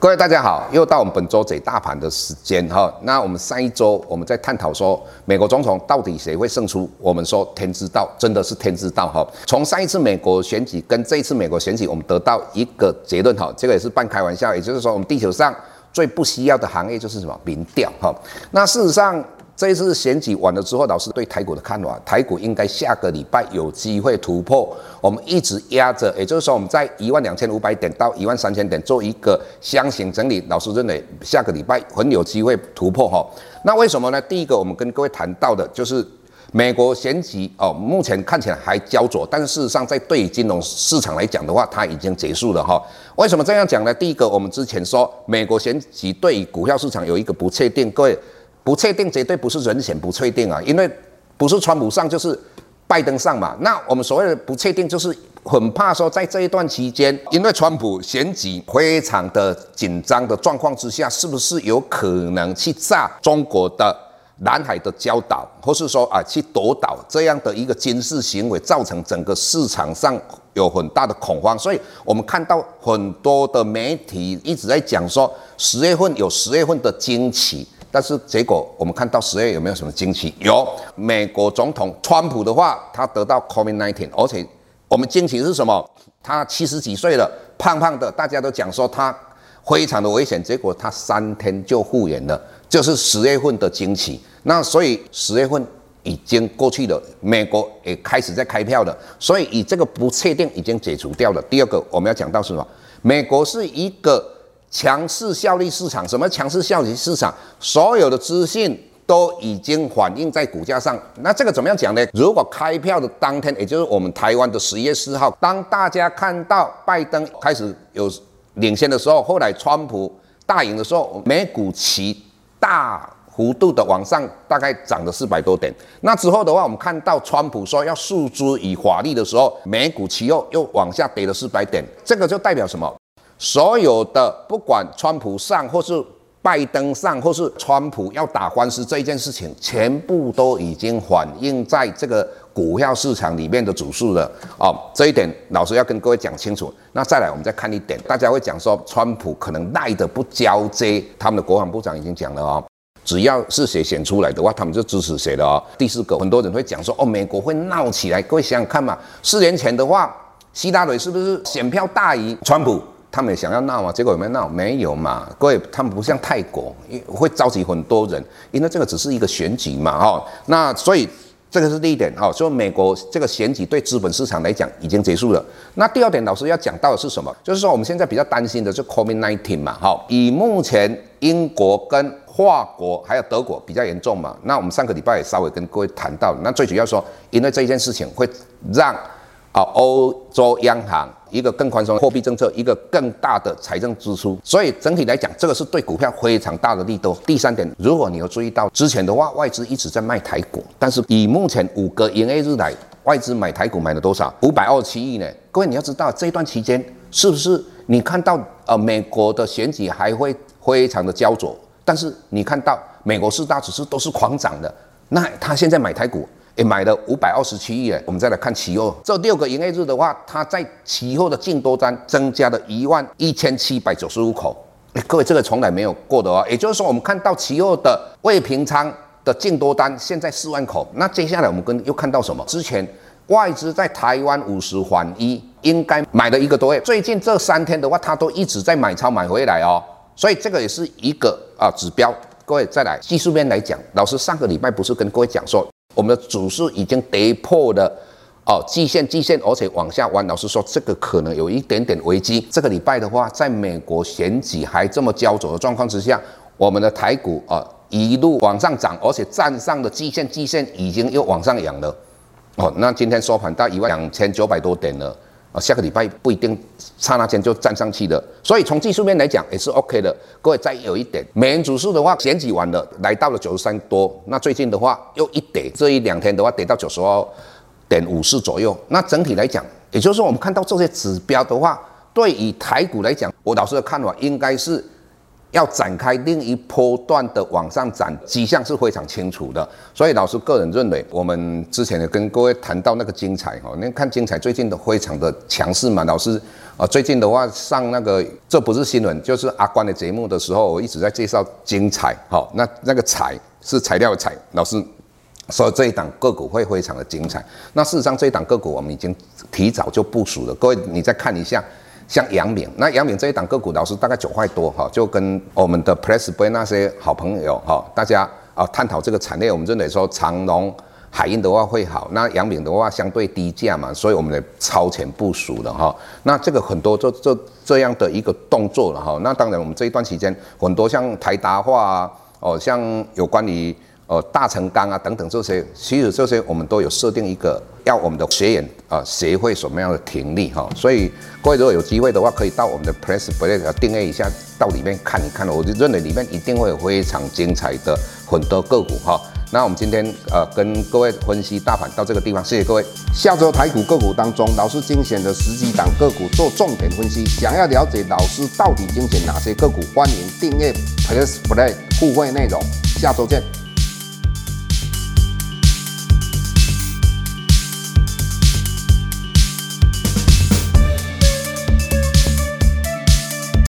各位大家好，又到我们本周贼大盘的时间哈。那我们上一周我们在探讨说，美国总统到底谁会胜出？我们说天知道，真的是天知道哈。从上一次美国选举跟这一次美国选举，我们得到一个结论哈，这个也是半开玩笑，也就是说，我们地球上最不需要的行业就是什么民调哈。那事实上。这一次选举完了之后，老师对台股的看法，台股应该下个礼拜有机会突破。我们一直压着，也就是说，我们在一万两千五百点到一万三千点做一个箱型整理。老师认为下个礼拜很有机会突破哈。那为什么呢？第一个，我们跟各位谈到的就是美国选举哦，目前看起来还焦灼，但事实上，在对于金融市场来讲的话，它已经结束了哈。为什么这样讲呢？第一个，我们之前说美国选举对于股票市场有一个不确定，各位。不确定绝对不是人选不确定啊，因为不是川普上就是拜登上嘛。那我们所谓的不确定，就是很怕说在这一段期间，因为川普选举非常的紧张的状况之下，是不是有可能去炸中国的南海的礁岛，或是说啊去夺岛这样的一个军事行为，造成整个市场上有很大的恐慌。所以我们看到很多的媒体一直在讲说，十月份有十月份的惊奇。但是结果，我们看到十月有没有什么惊奇？有，美国总统川普的话，他得到 COVID-19，而且我们惊奇是什么？他七十几岁了，胖胖的，大家都讲说他非常的危险。结果他三天就复原了，就是十月份的惊奇。那所以十月份已经过去了，美国也开始在开票了，所以以这个不确定已经解除掉了。第二个我们要讲到是什么？美国是一个。强势效率市场，什么强势效率市场？所有的资讯都已经反映在股价上。那这个怎么样讲呢？如果开票的当天，也就是我们台湾的十一月四号，当大家看到拜登开始有领先的时候，后来川普大赢的时候，美股期大幅度的往上，大概涨了四百多点。那之后的话，我们看到川普说要诉诸于法律的时候，美股期后又往下跌了四百点。这个就代表什么？所有的不管川普上或是拜登上，或是川普要打官司这一件事情，全部都已经反映在这个股票市场里面的指数了哦。这一点老师要跟各位讲清楚。那再来，我们再看一点，大家会讲说川普可能赖得不交接，他们的国防部长已经讲了哦，只要是谁选出来的话，他们就支持谁的哦。第四个，很多人会讲说哦，美国会闹起来。各位想想看嘛，四年前的话，希拉蕊是不是选票大于川普？他们也想要闹嘛，结果有没有闹？没有嘛。各位，他们不像泰国，会召集很多人，因为这个只是一个选举嘛，哈。那所以这个是第一点，哈。所以美国这个选举对资本市场来讲已经结束了。那第二点，老师要讲到的是什么？就是说我们现在比较担心的是 COVID-19 嘛，哈。以目前英国跟法国还有德国比较严重嘛，那我们上个礼拜也稍微跟各位谈到，那最主要说，因为这件事情会让啊欧洲央行。一个更宽松的货币政策，一个更大的财政支出，所以整体来讲，这个是对股票非常大的利多。第三点，如果你有注意到之前的话，外资一直在卖台股，但是以目前五个营业日来，外资买台股买了多少？五百二十七亿呢？各位你要知道，这段期间是不是你看到呃美国的选举还会非常的焦灼，但是你看到美国四大指数都是狂涨的，那他现在买台股？也买了五百二十七亿诶，我们再来看期货，这六个营业日的话，它在期货的净多单增加了一万一千七百九十五口，哎，各位这个从来没有过的哦。也就是说，我们看到期货的未平仓的净多单现在四万口，那接下来我们跟又看到什么？之前外资在台湾五十缓一应该买了一个多月，最近这三天的话，它都一直在买超买回来哦，所以这个也是一个啊指标。各位再来技术面来讲，老师上个礼拜不是跟各位讲说。我们的指数已经跌破了哦，季线季线，而且往下弯。老师说，这个可能有一点点危机。这个礼拜的话，在美国选举还这么焦灼的状况之下，我们的台股啊一路往上涨，而且站上的季线季线已经又往上扬了。哦，那今天收盘到一万两千九百多点了。啊，下个礼拜不一定刹那间就站上去的，所以从技术面来讲也是 OK 的。各位再有一点，美元指数的话，前几晚的来到了九十三多，那最近的话又一跌，这一两天的话跌到九十二点五四左右。那整体来讲，也就是说我们看到这些指标的话，对于台股来讲，我老师的看法应该是要展开另一波段的往上涨迹象是非常清楚的，所以老师个人认为，我们之前也跟各位谈到那个精彩哈，你看精彩最近都非常的强势嘛，老师啊，最近的话上那个这不是新闻，就是阿关的节目的时候，我一直在介绍精彩哈，那那个彩是材料彩，老师说这一档个股会非常的精彩，那事实上这一档个股我们已经提早就部署了，各位你再看一下。像阳明，那阳明这一档个股，老师大概九块多哈，就跟我们的 Pressplay 那些好朋友哈，大家啊探讨这个产业，我们认为说长荣、海运的话会好，那阳明的话相对低价嘛，所以我们的超前部署了哈。那这个很多就就这样的一个动作了哈。那当然我们这一段期间很多像台达化啊，哦像有关于。呃，大成钢啊，等等这些，其实这些我们都有设定一个要我们的学员啊学会什么样的停力哈，所以各位如果有机会的话，可以到我们的 Press Play 订阅一下，到里面看一看，我就认为里面一定会有非常精彩的很多个股哈。那我们今天呃跟各位分析大盘到这个地方，谢谢各位。下周台股个股当中，老师精选的十几档个股做重点分析，想要了解老师到底精选哪些个股，欢迎订阅 Press Play 互惠内容，下周见。